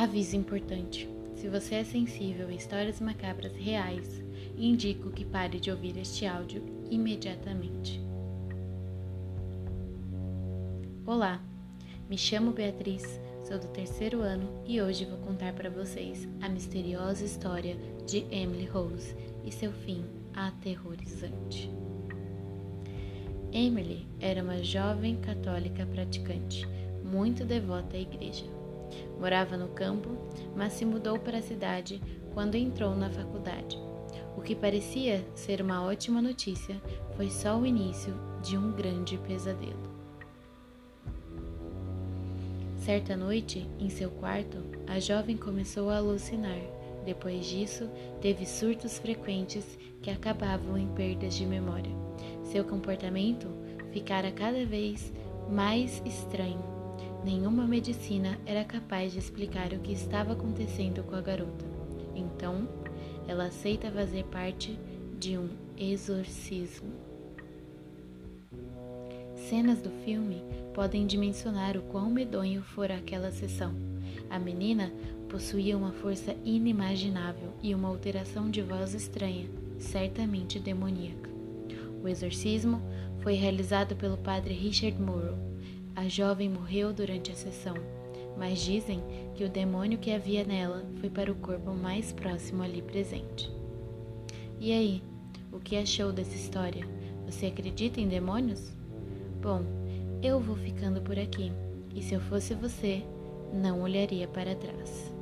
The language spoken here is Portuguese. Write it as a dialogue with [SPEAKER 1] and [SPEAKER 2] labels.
[SPEAKER 1] Aviso importante: se você é sensível a histórias macabras reais, indico que pare de ouvir este áudio imediatamente. Olá, me chamo Beatriz, sou do terceiro ano e hoje vou contar para vocês a misteriosa história de Emily Rose e seu fim aterrorizante. Emily era uma jovem católica praticante, muito devota à igreja. Morava no campo, mas se mudou para a cidade quando entrou na faculdade. O que parecia ser uma ótima notícia foi só o início de um grande pesadelo. Certa noite, em seu quarto, a jovem começou a alucinar. Depois disso, teve surtos frequentes que acabavam em perdas de memória. Seu comportamento ficara cada vez mais estranho Nenhuma medicina era capaz de explicar o que estava acontecendo com a garota. Então, ela aceita fazer parte de um exorcismo. Cenas do filme podem dimensionar o quão medonho fora aquela sessão. A menina possuía uma força inimaginável e uma alteração de voz estranha, certamente demoníaca. O exorcismo foi realizado pelo padre Richard Morrow a jovem morreu durante a sessão, mas dizem que o demônio que havia nela foi para o corpo mais próximo ali presente. E aí, o que achou dessa história? Você acredita em demônios? Bom, eu vou ficando por aqui, e se eu fosse você, não olharia para trás.